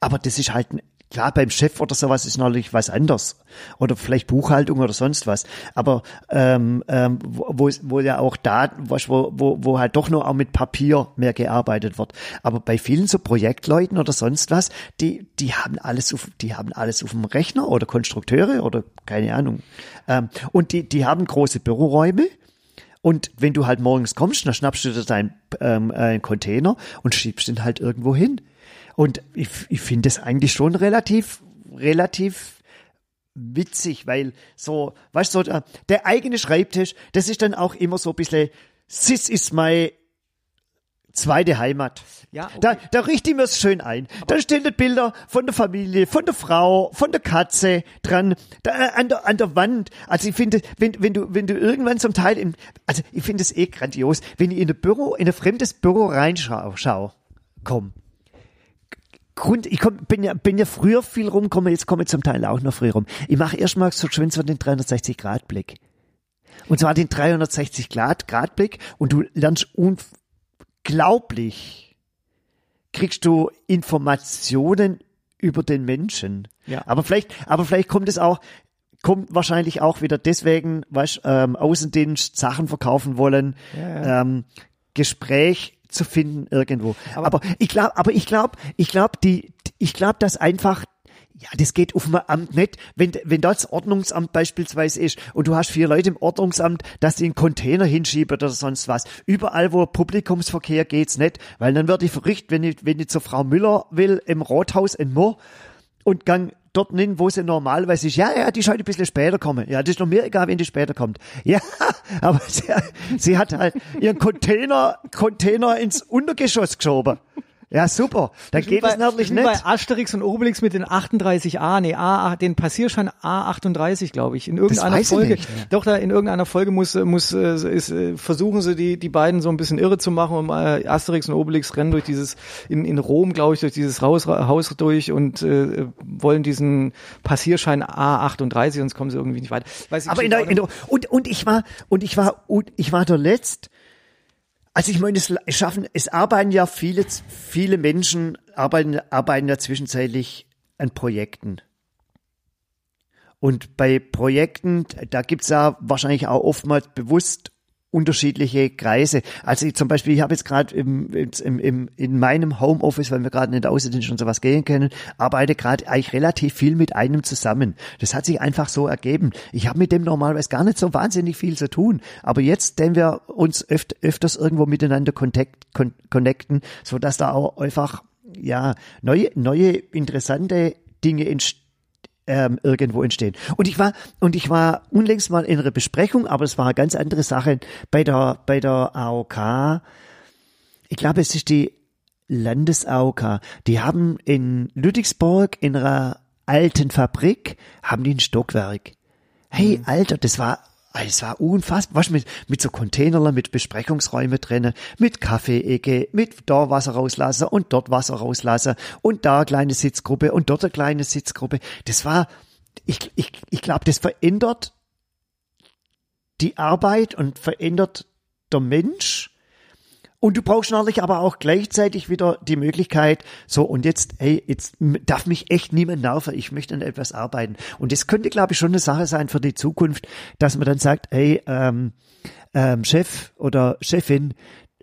aber das ist halt, klar, beim Chef oder sowas ist natürlich was anderes. Oder vielleicht Buchhaltung oder sonst was. Aber ähm, ähm, wo, wo, ja auch da, wo, wo, wo halt doch nur auch mit Papier mehr gearbeitet wird. Aber bei vielen so Projektleuten oder sonst was, die, die haben alles auf, die haben alles auf dem Rechner oder Konstrukteure oder keine Ahnung. Ähm, und die, die haben große Büroräume. Und wenn du halt morgens kommst, dann schnappst du dir deinen ähm, äh, Container und schiebst ihn halt irgendwo hin. Und ich, ich finde das eigentlich schon relativ, relativ witzig, weil so, weißt du, so der, der eigene Schreibtisch, das ist dann auch immer so ein bisschen, this is my zweite Heimat. Ja, okay. Da, da richte ich mir's schön ein. Da stehen die Bilder von der Familie, von der Frau, von der Katze dran, da, äh, an, der, an der Wand. Also ich finde, wenn, wenn du, wenn du irgendwann zum Teil im, also ich finde es eh grandios, wenn ich in ein Büro, in ein fremdes Büro reinschau, schau, komm. Grund, ich komm, bin ja, bin ja früher viel rumgekommen, jetzt komme ich zum Teil auch noch früh rum. Ich mache erstmal so schön so den 360-Grad-Blick. Und zwar den 360-Grad-Blick und du lernst unglaublich, kriegst du Informationen über den Menschen. Ja. Aber vielleicht, aber vielleicht kommt es auch, kommt wahrscheinlich auch wieder deswegen, was ähm, Außendienst Sachen verkaufen wollen, Ja, Ähm, Gespräch zu finden irgendwo. Aber- Aber, ich glaube, aber ich glaube, ich glaube, die, ich glaube, dass einfach ja, das geht auf dem Amt nicht. Wenn, wenn das Ordnungsamt beispielsweise ist und du hast vier Leute im Ordnungsamt, dass die einen Container hinschieben oder sonst was. Überall, wo Publikumsverkehr geht's nicht, weil dann werde ich verrückt, wenn ich, wenn ich zur Frau Müller will im Rathaus in Moor und gang dort hin, wo sie normalerweise ist. Ja, ja, die ist ein bisschen später kommen. Ja, das ist noch mir egal, wenn die später kommt. Ja, aber sie, sie hat halt ihren Container, Container ins Untergeschoss geschoben. Ja, super. Dann geht Wie es natürlich nicht. bei Asterix und Obelix mit den 38a, nee, A, den Passierschein A38, glaube ich. In irgendeiner weiß ich Folge. nicht. Doch, da in irgendeiner Folge muss, muss äh, ist, äh, versuchen sie die, die beiden so ein bisschen irre zu machen und äh, Asterix und Obelix rennen durch dieses, in, in Rom, glaube ich, durch dieses Haus, Haus durch und äh, wollen diesen Passierschein A38, sonst kommen sie irgendwie nicht weiter. Weiß ich Aber in der, in der, und, und ich war, und ich war, und ich war der letzt, Also ich meine, es schaffen, es arbeiten ja viele, viele Menschen arbeiten, arbeiten ja zwischenzeitlich an Projekten. Und bei Projekten, da gibt's ja wahrscheinlich auch oftmals bewusst unterschiedliche Kreise. Also ich, zum Beispiel, ich habe jetzt gerade im, im, im, in meinem Homeoffice, weil wir gerade nicht Außendienst und sowas gehen können, arbeite gerade eigentlich relativ viel mit einem zusammen. Das hat sich einfach so ergeben. Ich habe mit dem normalerweise gar nicht so wahnsinnig viel zu tun. Aber jetzt, wenn wir uns öft, öfters irgendwo miteinander connect, con, connecten, so dass da auch einfach ja neue, neue interessante Dinge entstehen ähm, irgendwo entstehen. Und ich war und ich war unlängst mal in einer Besprechung, aber es war eine ganz andere Sache bei der bei der AOK. Ich glaube, es ist die Landes-AOK. Die haben in Ludwigsburg in einer alten Fabrik haben die ein Stockwerk. Hey, mhm. Alter, das war es war unfassbar, was mit, mit so Containern, mit Besprechungsräume drinnen, mit Kaffeeecke, mit da Wasser rauslassen und dort Wasser rauslassen und da kleine Sitzgruppe und dort eine kleine Sitzgruppe. Das war, ich, ich, ich glaube, das verändert die Arbeit und verändert der Mensch und du brauchst natürlich aber auch gleichzeitig wieder die Möglichkeit, so und jetzt, hey, jetzt darf mich echt niemand nerven, ich möchte an etwas arbeiten. Und das könnte, glaube ich, schon eine Sache sein für die Zukunft, dass man dann sagt, hey, ähm, ähm, Chef oder Chefin,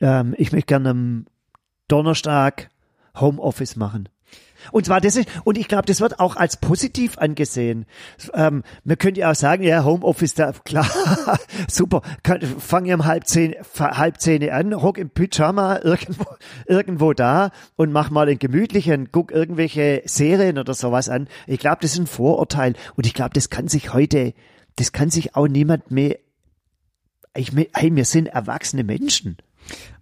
ähm, ich möchte gerne am Donnerstag Homeoffice machen. Und zwar das ist, und ich glaube, das wird auch als positiv angesehen. Ähm, man könnte ja auch sagen, ja, Homeoffice, da, klar, super, fange um halb zehn, halb zehn an, hock im Pyjama irgendwo, irgendwo da und mach mal einen gemütlichen, guck irgendwelche Serien oder sowas an. Ich glaube, das ist ein Vorurteil und ich glaube, das kann sich heute, das kann sich auch niemand mehr, ich, hey, wir sind erwachsene Menschen.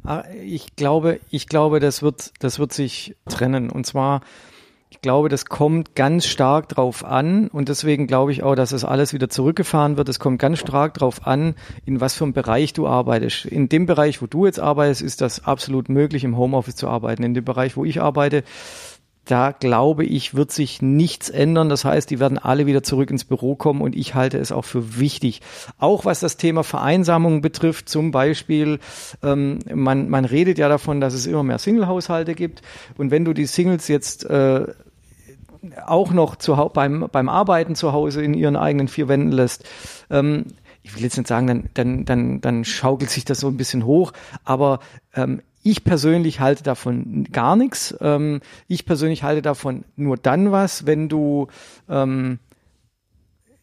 Ah, ich glaube, ich glaube, das wird, das wird sich trennen. Und zwar, ich glaube, das kommt ganz stark drauf an und deswegen glaube ich auch, dass es alles wieder zurückgefahren wird. Es kommt ganz stark drauf an, in was für einem Bereich du arbeitest. In dem Bereich, wo du jetzt arbeitest, ist das absolut möglich, im Homeoffice zu arbeiten. In dem Bereich, wo ich arbeite, da glaube ich, wird sich nichts ändern. Das heißt, die werden alle wieder zurück ins Büro kommen und ich halte es auch für wichtig. Auch was das Thema Vereinsamung betrifft, zum Beispiel, ähm, man, man redet ja davon, dass es immer mehr Single-Haushalte gibt. Und wenn du die Singles jetzt äh, auch noch zu, beim, beim Arbeiten zu Hause in ihren eigenen vier Wänden lässt, ähm, ich will jetzt nicht sagen, dann, dann, dann, dann schaukelt sich das so ein bisschen hoch, aber ähm, ich persönlich halte davon gar nichts. Ähm, ich persönlich halte davon nur dann was, wenn du ähm,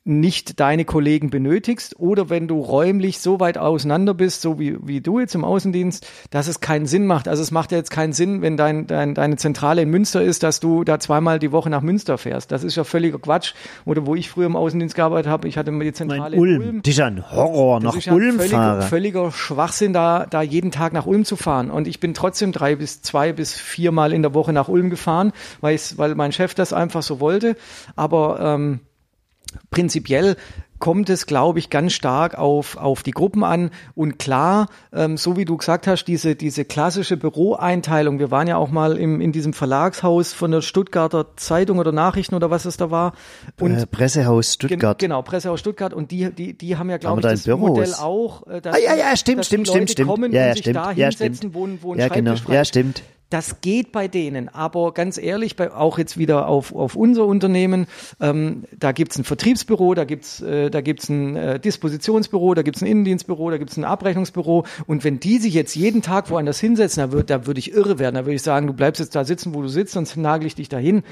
nicht deine Kollegen benötigst oder wenn du räumlich so weit auseinander bist, so wie, wie du jetzt im Außendienst, dass es keinen Sinn macht. Also es macht ja jetzt keinen Sinn, wenn dein, dein, deine Zentrale in Münster ist, dass du da zweimal die Woche nach Münster fährst. Das ist ja völliger Quatsch. Oder wo ich früher im Außendienst gearbeitet habe, ich hatte immer die Zentrale Ulm. in Ulm. Das ist ja ein Horror, das nach ist ja Ulm völliger, fahren. völliger Schwachsinn, da, da jeden Tag nach Ulm zu fahren. Und ich bin trotzdem drei bis zwei bis viermal in der Woche nach Ulm gefahren, weil, weil mein Chef das einfach so wollte. Aber ähm, prinzipiell kommt es, glaube ich, ganz stark auf, auf die Gruppen an. Und klar, ähm, so wie du gesagt hast, diese, diese klassische Büroeinteilung, wir waren ja auch mal im, in diesem Verlagshaus von der Stuttgarter Zeitung oder Nachrichten oder was es da war. Und äh, Pressehaus Stuttgart. Gen, genau, Pressehaus Stuttgart. Und die, die, die haben ja, glaube ich, das Büros. Modell auch. Äh, dass, ah, ja, ja, stimmt, stimmt, stimmt, stimmt. Kommen ja, ja, und sich stimmt, da ja, hinsetzen, stimmt. wo, wo ein ja, genau. Ja, stimmt. Das geht bei denen, aber ganz ehrlich, bei, auch jetzt wieder auf, auf unser Unternehmen, ähm, da gibt's ein Vertriebsbüro, da gibt's äh, ein äh, Dispositionsbüro, da gibt's ein Innendienstbüro, da gibt's ein Abrechnungsbüro. Und wenn die sich jetzt jeden Tag woanders hinsetzen, da würde da würd ich irre werden, da würde ich sagen, du bleibst jetzt da sitzen, wo du sitzt, sonst nagel ich dich dahin.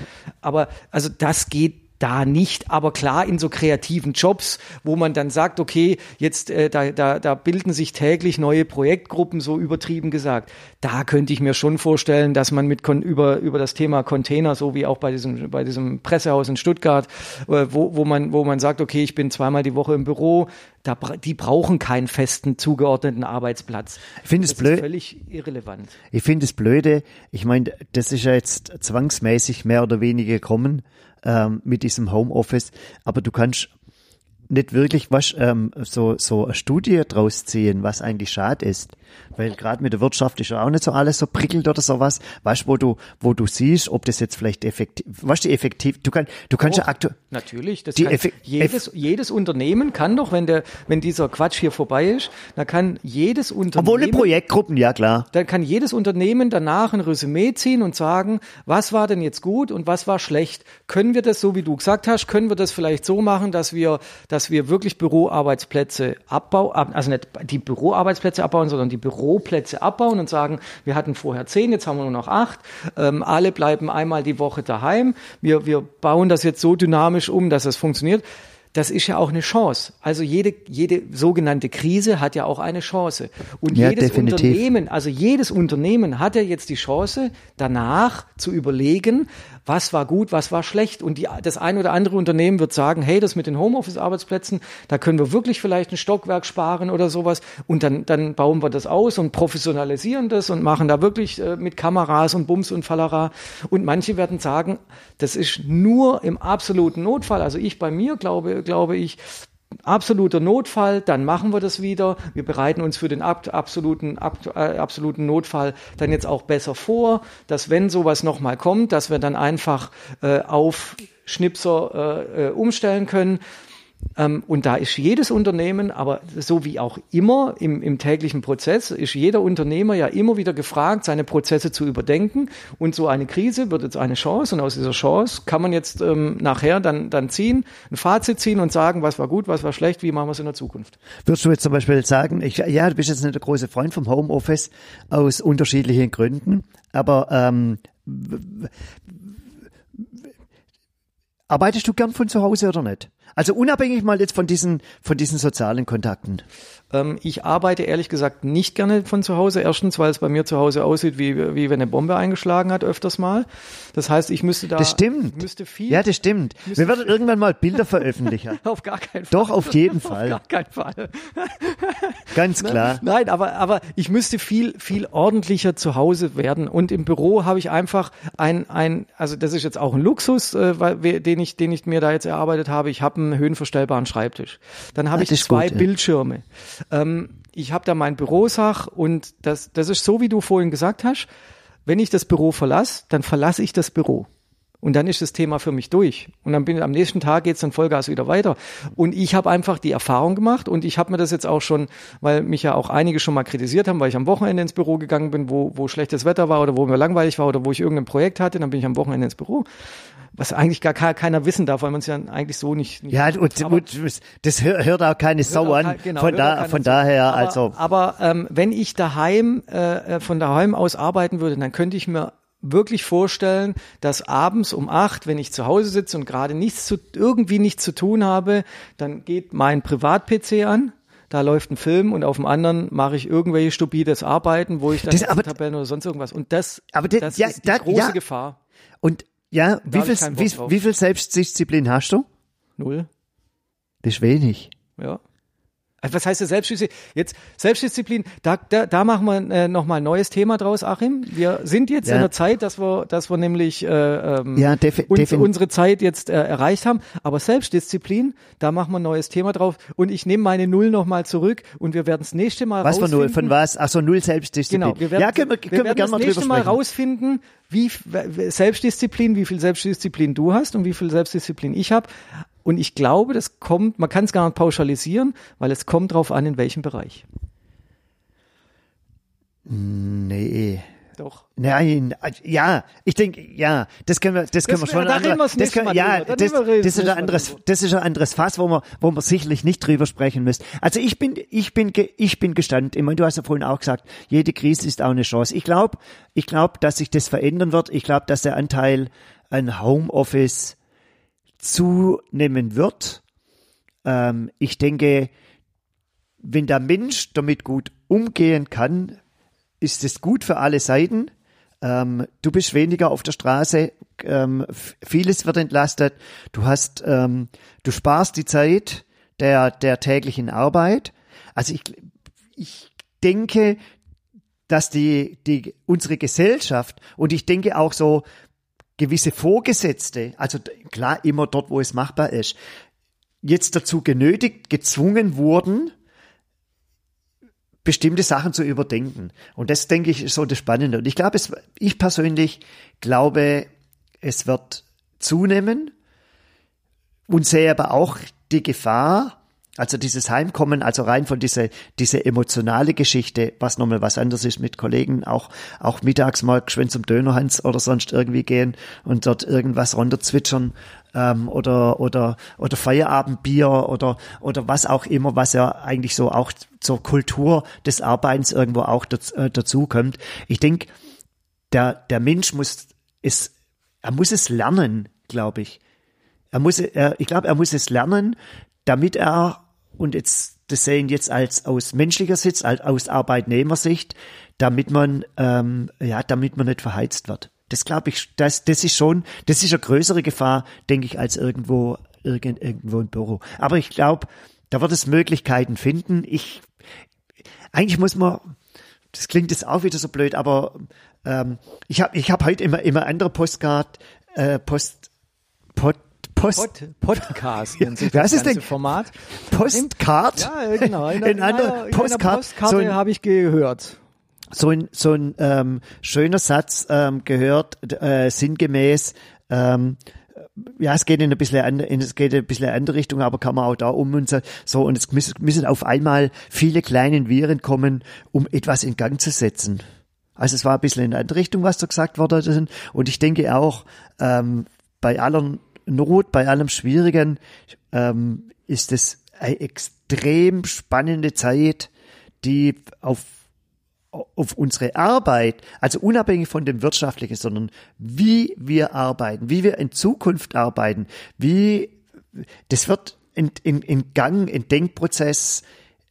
Aber also das geht da nicht, aber klar in so kreativen Jobs, wo man dann sagt, okay, jetzt äh, da, da, da bilden sich täglich neue Projektgruppen, so übertrieben gesagt. Da könnte ich mir schon vorstellen, dass man mit über, über das Thema Container, so wie auch bei diesem, bei diesem Pressehaus in Stuttgart, äh, wo, wo, man, wo man sagt, okay, ich bin zweimal die Woche im Büro, da, die brauchen keinen festen zugeordneten Arbeitsplatz. Ich finde es blöd. völlig irrelevant. Ich finde es blöde. Ich meine, das ist ja jetzt zwangsmäßig mehr oder weniger gekommen ähm, mit diesem Homeoffice, aber du kannst nicht wirklich was ähm, so so eine Studie draus ziehen, was eigentlich schade ist. weil gerade mit der Wirtschaft ist ja auch nicht so alles so prickelt oder sowas. Weißt du, wo du, wo du siehst, ob das jetzt vielleicht effektiv, weißt du, effektiv, du kannst, du kannst Doch, ja aktuell, Natürlich, das Die kann, jedes, jedes Unternehmen kann doch, wenn der, wenn dieser Quatsch hier vorbei ist, dann kann jedes Unternehmen. obwohl in Projektgruppen, ja klar. dann kann jedes Unternehmen danach ein Resümee ziehen und sagen, was war denn jetzt gut und was war schlecht. Können wir das, so wie du gesagt hast, können wir das vielleicht so machen, dass wir, dass wir wirklich Büroarbeitsplätze abbauen, ab- also nicht die Büroarbeitsplätze abbauen, sondern die Büroplätze abbauen und sagen, wir hatten vorher zehn, jetzt haben wir nur noch acht, ähm, alle bleiben einmal die Woche daheim. Wir, wir bauen das jetzt so dynamisch um, dass es funktioniert das ist ja auch eine Chance. Also jede, jede sogenannte Krise hat ja auch eine Chance. Und Ja, jedes definitiv. Unternehmen, also jedes Unternehmen hat ja jetzt die Chance, danach zu überlegen, was war gut, was war schlecht. Und die, das ein oder andere Unternehmen wird sagen, hey, das mit den Homeoffice-Arbeitsplätzen, da können wir wirklich vielleicht ein Stockwerk sparen oder sowas. Und dann, dann bauen wir das aus und professionalisieren das und machen da wirklich äh, mit Kameras und Bums und Fallera. Und manche werden sagen, das ist nur im absoluten Notfall. Also ich bei mir glaube, glaube ich, absoluter Notfall, dann machen wir das wieder. Wir bereiten uns für den ab, absoluten, ab, äh, absoluten Notfall dann jetzt auch besser vor, dass wenn sowas nochmal kommt, dass wir dann einfach äh, auf Schnipser äh, äh, umstellen können. Ähm, und da ist jedes Unternehmen, aber so wie auch immer im, im täglichen Prozess, ist jeder Unternehmer ja immer wieder gefragt, seine Prozesse zu überdenken. Und so eine Krise wird jetzt eine Chance. Und aus dieser Chance kann man jetzt ähm, nachher dann, dann ziehen, ein Fazit ziehen und sagen, was war gut, was war schlecht, wie machen wir es in der Zukunft. Würdest du jetzt zum Beispiel sagen, ich, ja, du bist jetzt nicht der große Freund vom Homeoffice aus unterschiedlichen Gründen, aber ähm, arbeitest du gern von zu Hause oder nicht? Also unabhängig mal jetzt von diesen, von diesen sozialen Kontakten. Ähm, ich arbeite ehrlich gesagt nicht gerne von zu Hause. Erstens, weil es bei mir zu Hause aussieht, wie, wie wenn eine Bombe eingeschlagen hat, öfters mal. Das heißt, ich müsste da, Das stimmt. müsste viel. Ja, das stimmt. Wir werden irgendwann mal Bilder veröffentlichen. auf gar keinen Fall. Doch, auf jeden Auf Fall. gar keinen Fall. Ganz klar. Nein, aber, aber ich müsste viel, viel ordentlicher zu Hause werden. Und im Büro habe ich einfach ein, ein, also das ist jetzt auch ein Luxus, äh, weil, den ich, den ich mir da jetzt erarbeitet habe. Ich habe einen höhenverstellbaren Schreibtisch. Dann habe ich zwei gut. Bildschirme. Ähm, ich habe da mein Bürosach und das, das ist so, wie du vorhin gesagt hast. Wenn ich das Büro verlasse, dann verlasse ich das Büro. Und dann ist das Thema für mich durch. Und dann bin am nächsten Tag geht's dann Vollgas wieder weiter. Und ich habe einfach die Erfahrung gemacht und ich habe mir das jetzt auch schon, weil mich ja auch einige schon mal kritisiert haben, weil ich am Wochenende ins Büro gegangen bin, wo, wo schlechtes Wetter war oder wo mir langweilig war oder wo ich irgendein Projekt hatte, dann bin ich am Wochenende ins Büro. Was eigentlich gar ke- keiner wissen darf, weil man es ja eigentlich so nicht. nicht Ja, und, und das hör- hört auch keine Sau auch an. genau, von da, von daher, aber, also. Aber ähm, wenn ich daheim, äh, äh, von daheim aus arbeiten würde, dann könnte ich mir wirklich vorstellen, dass abends um acht, wenn ich zu Hause sitze und gerade nichts zu, irgendwie nichts zu tun habe, dann geht mein Privat-PC an. Da läuft ein Film und auf dem anderen mache ich irgendwelche stupides Arbeiten, wo ich dann Das- aber- Tabellen oder sonst irgendwas. Und das, Aber das- das ja, ist die da- große ja. Gefahr. Und ja, wie viel, wie, wie viel Selbstdisziplin hast du? Null. Das ist wenig. Ja. Also Was heißt das Selbstdisziplin? Jetzt Selbstdisziplin, da, da, da machen wir äh, nochmal ein neues Thema draus, Achim. Wir sind jetzt Ja. in der Zeit, dass wir, dass wir nämlich äh, ähm, Ja, uns, unsere Zeit jetzt äh, erreicht haben. Aber Selbstdisziplin, da machen wir ein neues Thema drauf. Und ich nehme meine Null nochmal zurück und wir werden das nächste Mal Was für null? rausfinden. Von was? Ach so, null Selbstdisziplin. Genau, wir werden, ja, können wir, können wir, werden gerne mal das nächste Mal rausfinden, wie Selbstdisziplin, wie viel Selbstdisziplin du hast und wie viel Selbstdisziplin ich habe. Und ich glaube, das kommt, man kann es gar nicht pauschalisieren, weil es kommt drauf an, in welchem Bereich. Nee. Doch. Nein, ja, ich denke, ja, das können wir, das können wir schon. da andere- reden wir das nächste können, ja, das, das das ist ein anderes, das ist ein anderes Fass, wo wir, wo wir sicherlich nicht drüber sprechen müssen. Also ich bin, ich bin, ich bin gestanden. Ich meine, du hast ja vorhin auch gesagt, jede Krise ist auch eine Chance. Ich glaube, ich glaube, dass sich das verändern wird. Ich glaube, dass der Anteil an Homeoffice zunehmen wird. Ähm, ich denke, wenn der Mensch damit gut umgehen kann, ist es gut für alle Seiten. Ähm, du bist weniger auf der Straße, ähm, vieles wird entlastet. Du hast, ähm, du sparst die Zeit der der täglichen Arbeit. Also ich, ich denke, dass die die unsere Gesellschaft und ich denke auch so gewisse Vorgesetzte, also klar immer dort, wo es machbar ist, jetzt dazu genötigt, gezwungen wurden, bestimmte Sachen zu überdenken. Und das, denke ich, ist so das Spannende. Und ich glaube, es, ich persönlich glaube, es wird zunehmen und sehe aber auch die Gefahr, also dieses Heimkommen, also rein von dieser diese emotionale Geschichte, was nochmal was anderes ist mit Kollegen, auch auch mittags mal geschwind zum Dönerhans oder sonst irgendwie gehen und dort irgendwas runterzwitschern ähm, oder oder oder Feierabendbier oder oder was auch immer, was ja eigentlich so auch zur Kultur des Arbeitens irgendwo auch dazu, äh, dazu kommt. Ich denke, der der Mensch muss es er muss es lernen, glaube ich. Er muss, er, ich glaube, er muss es lernen, damit er und jetzt das sehen jetzt als aus menschlicher Sicht, als aus Arbeitnehmersicht, damit man ähm, ja, damit man nicht verheizt wird. Das glaube ich, das, das ist schon, das ist eine größere Gefahr, denke ich, als irgendwo irgend, irgendwo im Büro. Aber ich glaube, da wird es Möglichkeiten finden. Ich eigentlich muss man, das klingt jetzt auch wieder so blöd, aber ähm, ich habe ich hab heute immer immer andere Postcard, äh, Post, Pod, Post Pod, Podcast nennt sich das ist ganze denn- Format. Postcard. Ja, genau. In, In in, einer in Postkarte- so habe ich gehört. so ein so ein ähm, schöner Satz ähm, gehört äh, sinngemäß ähm, ja, es geht in ein bisschen an, in, es geht ein bisschen in eine andere Richtung, aber kann man auch da um und so, und es müssen, auf einmal viele kleine Viren kommen, um etwas in Gang zu setzen. Also es war ein bisschen in eine andere Richtung, was da gesagt wurde. Und ich denke auch, ähm, bei aller Not, bei allem Schwierigen, ähm, ist es eine extrem spannende Zeit, die auf auf unsere Arbeit, also unabhängig von dem Wirtschaftlichen, sondern wie wir arbeiten, wie wir in Zukunft arbeiten, wie das wird in, in, in Gang, in Denkprozess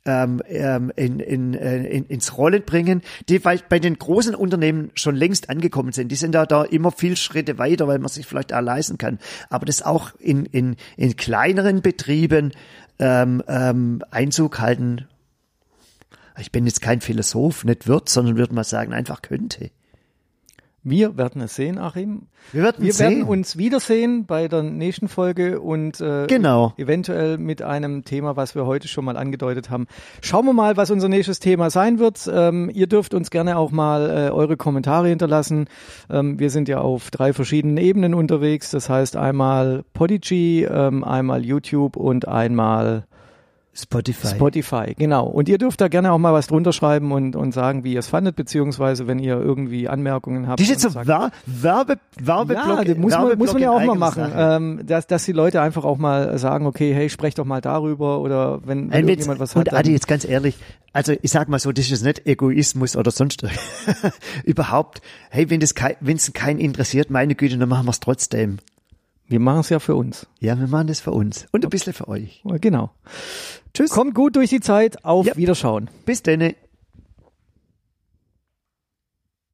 ähm, ähm, in, in, äh, in, ins Rollen bringen, die bei, bei den großen Unternehmen schon längst angekommen sind. Die sind da, da immer viel Schritte weiter, weil man sich vielleicht auch leisten kann. Aber das auch in, in, in kleineren Betrieben ähm, ähm, Einzug halten ich bin jetzt kein Philosoph, nicht wird, sondern würde mal sagen, einfach könnte. Wir werden es sehen, Achim. Wir werden Wir sehen. werden uns wiedersehen bei der nächsten Folge und äh, Genau. eventuell mit einem Thema, was wir heute schon mal angedeutet haben. Schauen wir mal, was unser nächstes Thema sein wird. Ähm, ihr dürft uns gerne auch mal äh, eure Kommentare hinterlassen. Ähm, wir sind ja auf drei verschiedenen Ebenen unterwegs. Das heißt einmal Podigy, ähm, einmal YouTube und einmal Spotify. Spotify, genau. Und ihr dürft da gerne auch mal was drunter schreiben und, und sagen, wie ihr es fandet, beziehungsweise wenn ihr irgendwie Anmerkungen habt. das ist jetzt und so Werbe, Werbeblock. ja, das muss man, muss man ja auch mal machen, ähm, dass, dass die Leute einfach auch mal sagen, okay, hey, sprecht doch mal darüber oder wenn, wenn wenn's- irgendjemand was und hat. Adi, Dann, jetzt ganz ehrlich, also ich sag mal so, das ist nicht Egoismus oder sonst überhaupt. Hey, wenn das kein, wenn es keinen interessiert, meine Güte, dann machen wir es trotzdem. wir machen es ja für uns. Ja, wir machen das für uns und ein bisschen für euch. Genau. Tschüss. Kommt gut durch die Zeit. Auf Ja. Wiederschauen. Bis denne.